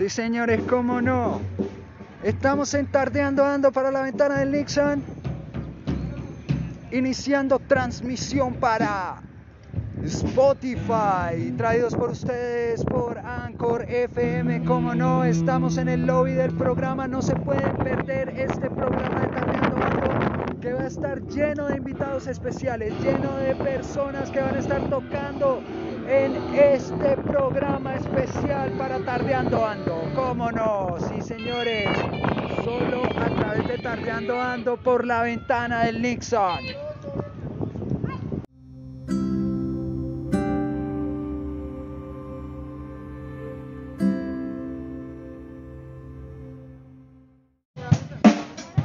Sí, señores, cómo no. Estamos en Tardeando Ando para la ventana del Nixon. Iniciando transmisión para Spotify. Traídos por ustedes por Anchor FM. Como no, estamos en el lobby del programa. No se pueden perder este programa de Tardeando Ando que va a estar lleno de invitados especiales, lleno de personas que van a estar tocando en este programa especial para Tardeando Ando. ¿Cómo no? Sí, señores. Solo a través de Tardeando Ando por la ventana del Nixon.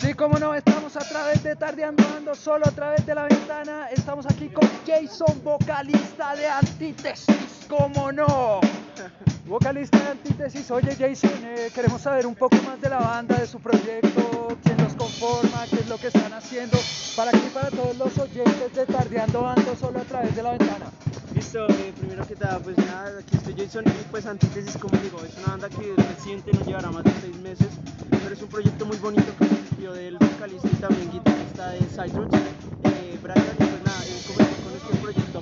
Sí, como no, estamos a través de Tardeando Ando, solo a través de la ventana. Estamos aquí con Jason, vocalista de Antítesis, como no. Vocalista de Antítesis, oye Jason, eh, queremos saber un poco más de la banda, de su proyecto, quién los conforma, qué es lo que están haciendo, para aquí para todos los oyentes de Tardeando Ando, solo a través de la ventana. Listo, eh, primero que nada, pues nada, aquí estoy Jason y pues Antítesis, como digo, es una banda que reciente, nos llevará más de seis meses, pero es un proyecto muy bonito que surgió del vocalista y también guitarrista de Roots, eh, Brian, pues nada, él comenzó con este proyecto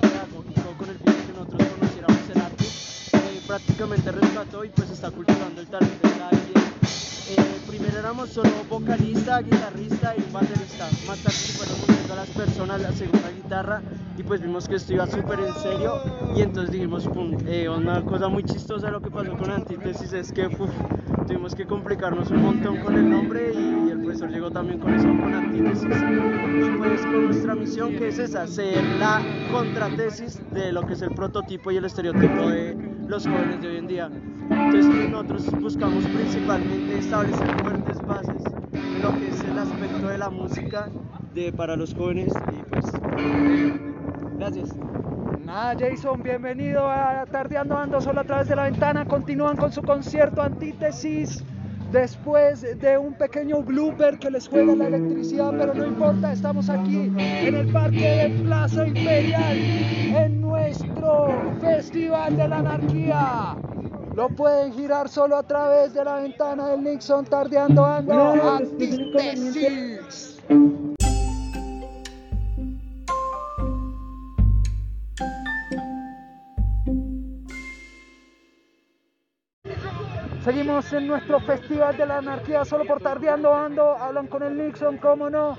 con el fin de que nosotros conociéramos el arte, eh, prácticamente rescató y pues está cultivando el talento de cada quien. Eh, primero éramos solo vocalista, guitarrista y un baterista. Más tarde se fueron uniendo a las personas la segunda guitarra y pues vimos que esto iba súper en serio y entonces dijimos, pum, eh, una cosa muy chistosa lo que pasó con Antítesis es que uf, tuvimos que complicarnos un montón con el nombre y, y el profesor llegó también con eso, con Antítesis. Y pues con nuestra misión que es esa, ser la contratesis de lo que es el prototipo y el estereotipo de los jóvenes de hoy en día. Entonces nosotros buscamos principalmente establecer fuertes bases en lo que es el aspecto de la música de, para los jóvenes y pues gracias. Nada, Jason, bienvenido a Tardeando Ando solo a través de la ventana. Continúan con su concierto Antítesis. Después de un pequeño blooper que les juega la electricidad, pero no importa, estamos aquí en el Parque de Plaza Imperial, en nuestro Festival de la Anarquía. Lo pueden girar solo a través de la ventana del Nixon, tardeando ando Antítesis. Seguimos en nuestro Festival de la Anarquía, solo por tardeando ando, hablan con el Nixon, cómo no.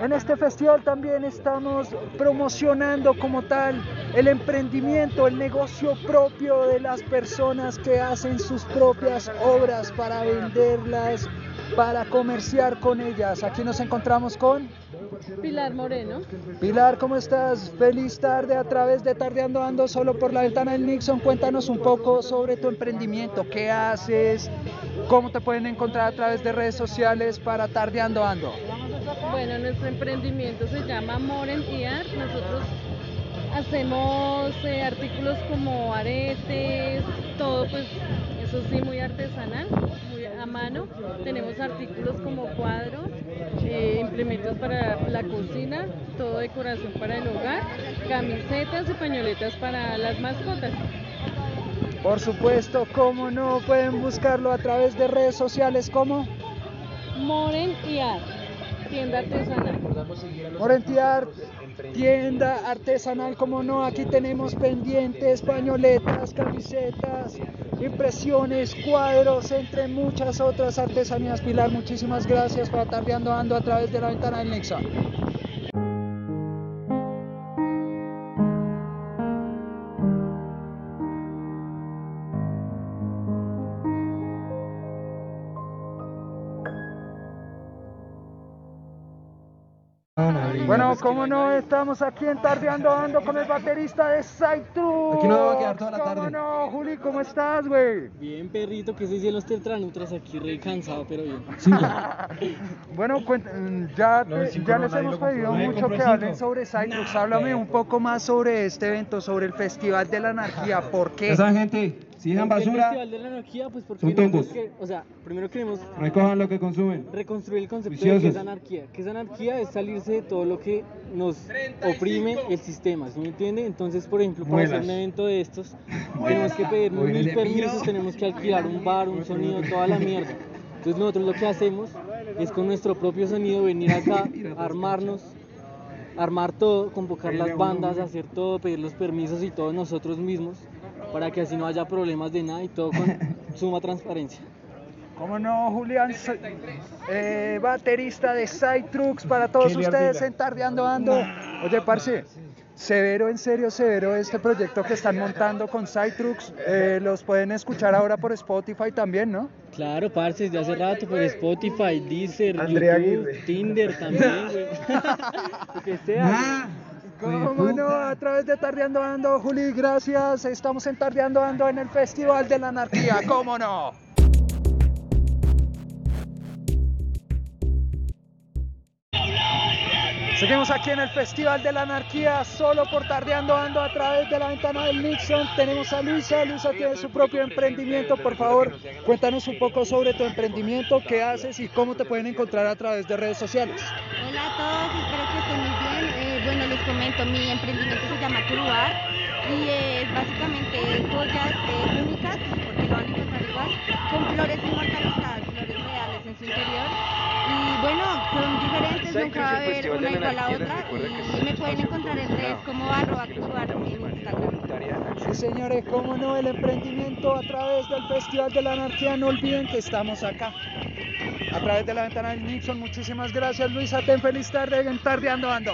En este festival también estamos promocionando como tal el emprendimiento, el negocio propio de las personas que hacen sus propias obras para venderlas, para comerciar con ellas. Aquí nos encontramos con Pilar Moreno. Pilar, ¿cómo estás? Feliz tarde a través de Tardeando Ando solo por la ventana del Nixon. Cuéntanos un poco sobre tu emprendimiento, qué haces, cómo te pueden encontrar a través de redes sociales para Tardeando Ando. Bueno, nuestro emprendimiento se llama Moren y Art. Nosotros hacemos eh, artículos como aretes, todo pues eso sí muy artesanal, muy a mano. Tenemos artículos como cuadros, eh, implementos para la cocina, todo decoración para el hogar, camisetas y pañoletas para las mascotas. Por supuesto, cómo no, pueden buscarlo a través de redes sociales como Moren y Art, tienda artesanal. Morentiar, tienda artesanal, como no, aquí tenemos pendientes, pañoletas, camisetas, impresiones, cuadros, entre muchas otras artesanías. Pilar, muchísimas gracias por estar tardeando ando a través de la ventana del Nixon. Bueno, como no, estamos aquí en Tardeando Ando con el baterista de Saitrus. Aquí nos vamos a quedar toda la ¿Cómo tarde. no, Juli, ¿cómo estás, güey? Bien, perrito, que se hicieron los tetranutras aquí, re cansado, pero bien. Bueno, cuen- mm, ya, No, te- cinco ya no, les nadie hemos lo compró. pedido Nadie mucho compró que cinco. hablen sobre Cyprus. Háblame un poco más sobre este evento, sobre el Festival de la Anarquía. ¿Por qué? Ya saben, gente, si dejan ¿Por qué el basura, Festival de la Anarquía? Pues Son toncos. que- o sea, primero queremos recojan lo que consumen. reconstruir el concepto de qué Viciosos. es anarquía. ¿Qué es anarquía? Es salirse de todo lo que nos oprime el sistema, ¿sí me entiende? Entonces, por ejemplo, para hacer un evento de estos, tenemos que pedir mil permisos, tenemos que alquilar un bar, un sonido, toda la mierda. Entonces nosotros lo que hacemos es con nuestro propio sonido venir acá, armarnos, armar todo, convocar las bandas, hacer todo, pedir los permisos y todo nosotros mismos, para que así no haya problemas de nada y todo con suma transparencia. ¿Cómo no, Julián? Eh, baterista de Side Trucks para todos ustedes en Tardeando Ando. Oye, parce, severo, en serio, severo este proyecto que están montando con Side Trucks. Eh, los pueden escuchar ahora por Spotify también, ¿no? Claro, parce, desde hace rato por Spotify, Deezer, Andrea YouTube, Aguirre. Tinder también, güey. Lo que sea. Ah, ¿Cómo no? A través de Tardeando Ando, Juli, gracias. Estamos en Tardeando Ando en el Festival de la Anarquía, ¿cómo no? Seguimos aquí en el Festival de la Anarquía, solo por Tardeando Ando a través de la ventana del Nixon. Tenemos a Luisa, Luisa tiene su propio emprendimiento. Por favor, cuéntanos un poco sobre tu emprendimiento, qué haces y cómo te pueden encontrar a través de redes sociales. Hola a todos, espero que estén muy bien. Eh, comento, mi emprendimiento se llama Curubar y es básicamente joyas eh, únicas, porque lo van a encontrar igual, con flores inmortalizadas, flores reales en su interior. Y bueno, son diferentes, nunca va a haber una igual a otra y me pueden encontrar en redes como arroba Curubar en Instagram. Sí, señores, cómo no, el emprendimiento a través del Festival de la Anarquía. No olviden que estamos acá. A través de la ventana del Nixon. Muchísimas gracias, Luisa. Ten feliz tarde en Tardeando Ando.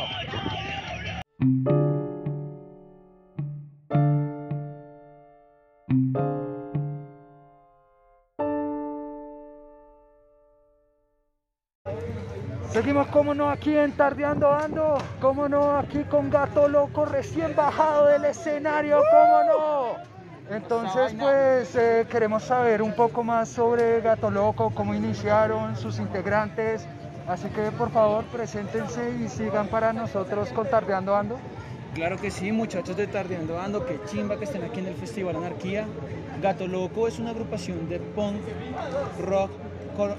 Seguimos, como no, aquí en Tardeando Ando, como no, aquí con Gato Loco recién bajado del escenario, como no. Entonces, pues eh, queremos saber un poco más sobre Gato Loco, cómo iniciaron sus integrantes. Así que por favor, preséntense y sigan para nosotros con Tardeando Ando. Claro que sí, muchachos de Tardeando Ando, que chimba que estén aquí en el Festival Anarquía. Gato Loco es una agrupación de punk rock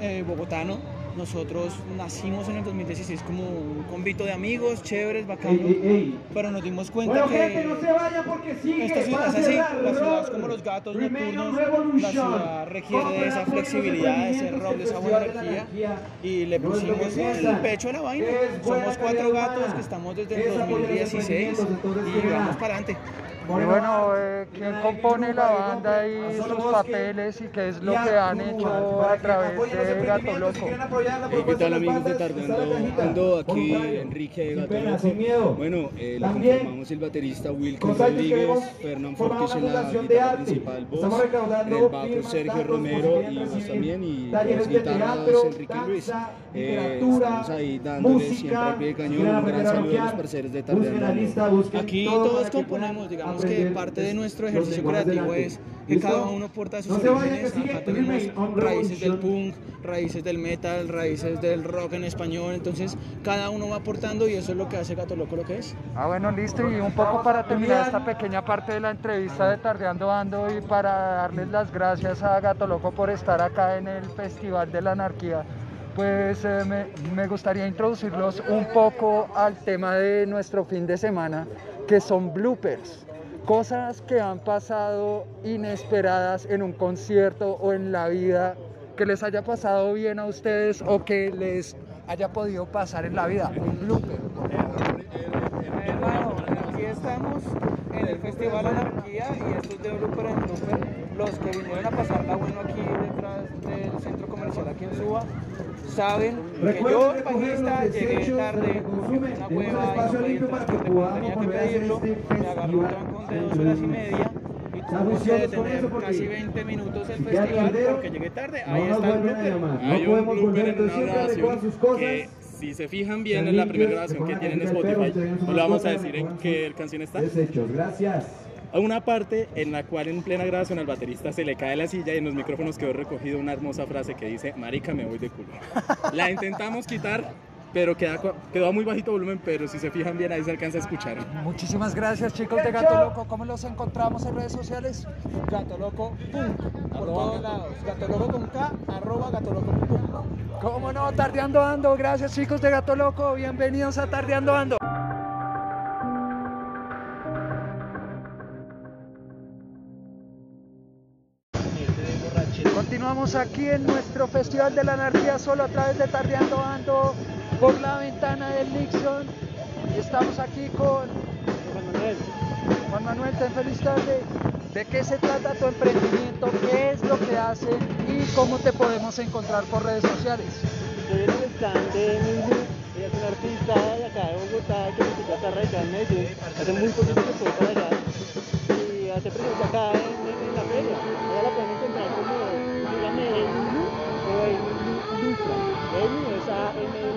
eh, bogotano. Nosotros nacimos en el 2016 como un convito de amigos, chéveres, bacanos, pero nos dimos cuenta que esta ciudad es así, la ciudad es como los gatos nocturnos, la ciudad requiere de esa flexibilidad, de ese de esa buena energía y le pusimos el pecho a la vaina. Somos cuatro gatos que estamos desde el 2016 y vamos para adelante. Y bueno, eh, ¿quién compone la banda y sus papeles y qué es lo que han hecho a través de Gato Loco? ¿Qué tal amigos de Tardeando? Ando aquí Enrique Gato Loco. Bueno, eh, lo conformamos el baterista Wilkins Rodríguez, Fernán Fortis en la guitarra principal, voz, el bajo Sergio Romero y voz también, y las guitarras Enrique Luis. Eh, estamos ahí dándole siempre a pie de cañón. Un gran saludo a los parceros de Tardeando. Aquí todos componemos, digamos que parte de nuestro ejercicio creativo es que cada uno porta sus orígenes. Acá tenemos raíces del punk, raíces del metal, raíces del rock en español. Entonces, cada uno va aportando y eso es lo que hace Gato Loco lo que es. Ah, bueno, listo. Y un poco para terminar esta pequeña parte de la entrevista de Tardeando Ando y para darles las gracias a Gato Loco por estar acá en el Festival de la Anarquía, pues eh, me, me gustaría introducirlos un poco al tema de nuestro fin de semana, que son bloopers. Cosas que han pasado inesperadas en un concierto o en la vida, que les haya pasado bien a ustedes o que les haya podido pasar en la vida. Un blooper. Hermano, aquí estamos en el Festival Anarquía y esto es de Blooper en Blooper. Los que vinieron a pasarla bueno aquí detrás centro comercial aquí en Suba saben que yo, el bajista, llegué tarde, porque fue una hueva y no tenía que pedirlo, me agarró un trancón de dos horas y media y tuve que detener casi 20 minutos el festival porque llegué tarde. Ahí está el blooper. Hay un blooper en una grabación que si se fijan bien en la primera grabación que tienen en Spotify, no le vamos a decir en qué canción está. A una parte en la cual en plena grabación al baterista se le cae la silla y en los micrófonos quedó recogido una hermosa frase que dice, marica me voy de culo. La intentamos quitar, pero queda, quedó a muy bajito volumen, pero si se fijan bien ahí se alcanza a escuchar. Muchísimas gracias chicos de Gato Loco. ¿Cómo los encontramos en redes sociales? Gato Loco Punk, por todos lados. Gato Loco con K, arroba Gato Loco Punk. ¿Cómo no? Tardeando Ando. Gracias chicos de Gato Loco. Bienvenidos a Tardeando Ando. Continuamos aquí en nuestro Festival de la Anarquía solo a través de Tardeando Ando por la ventana del Nixon. Estamos aquí con Juan Manuel. Juan Manuel, ten feliz tarde. ¿De qué se trata tu emprendimiento? ¿Qué es lo que hacen? ¿Y cómo te podemos encontrar por redes sociales? En el stand de Milu, ella es una artista de acá de Bogotá que casa radical en Medellín. Hace muy poquito que estoy para allá y hace presencia acá en- en la feria. Ella la pueden encontrar como, Emilu o Emilu Lustra. Emi es a m l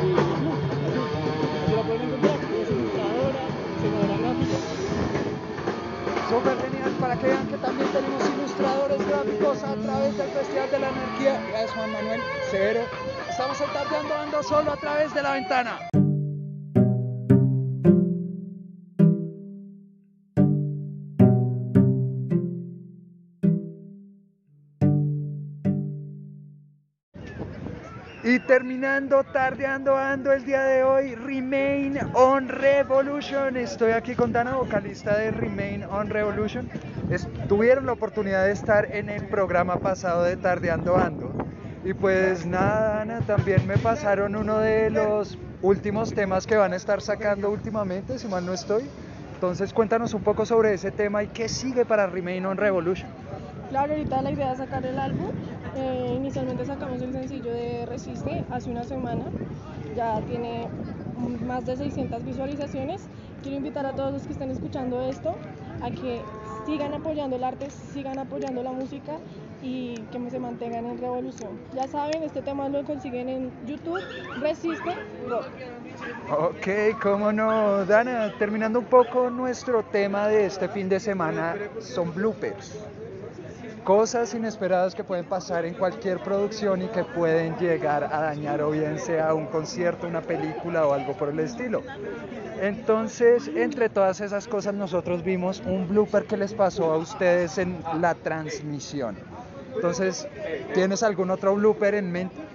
y Lu, así. Así la pueden encontrar. Ella es ilustradora, diseñadora gráfica. Súper genial para que vean que también tenemos ilustradores gráficos a través del Festival de la Anarquía. Gracias Juan Manuel, severo. Estamos en Tardeando Ando solo a través de la ventana. Y terminando, tardeando, ando el día de hoy, Remain on Revolution. Estoy aquí con Dana, vocalista de Remain on Revolution. Tuvieron la oportunidad de estar en el programa pasado de Tardeando Ando. Y pues nada, Dana, también me pasaron uno de los últimos temas que van a estar sacando últimamente, si mal no estoy. Entonces cuéntanos un poco sobre ese tema y qué sigue para Remain on Revolution. Claro, ahorita la idea es sacar el álbum. Eh, inicialmente sacamos el sencillo de Resiste hace una semana. Ya tiene más de 600 visualizaciones. Quiero invitar a todos los que estén escuchando esto a que sigan apoyando el arte, sigan apoyando la música y que se mantengan en revolución. Ya saben, este tema lo consiguen en YouTube, Resiste Rock. Ok, cómo no. Dana, terminando un poco nuestro tema de este fin de semana, son bloopers. Cosas inesperadas que pueden pasar en cualquier producción y que pueden llegar a dañar o bien sea un concierto, una película o algo por el estilo. Entonces, entre todas esas cosas, nosotros vimos un blooper que les pasó a ustedes en la transmisión. Entonces, ¿tienes algún otro blooper en mente?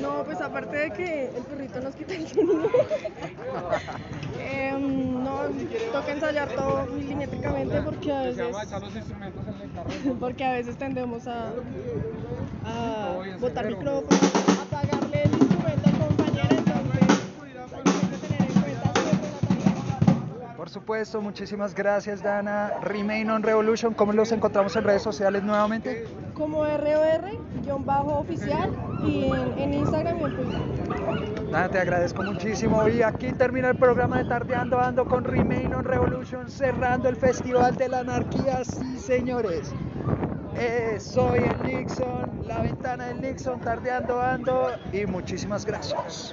No, pues aparte de que el perrito nos quita el sonido. Em, no, toca ensayar todo milimétricamente porque a veces. Porque a veces tendemos a, a botar micrófono, supuesto, muchísimas gracias Dana. Remain on Revolution, ¿cómo los encontramos en redes sociales nuevamente? Como ROR-oficial y en, en Instagram y en Twitter. Nada, te agradezco muchísimo. Y aquí termina el programa de Tardeando Ando con Remain on Revolution, cerrando el Festival de la Anarquía. Sí, señores. Eh, soy el Nixon, la ventana del Nixon, Tardeando Ando. Y muchísimas gracias.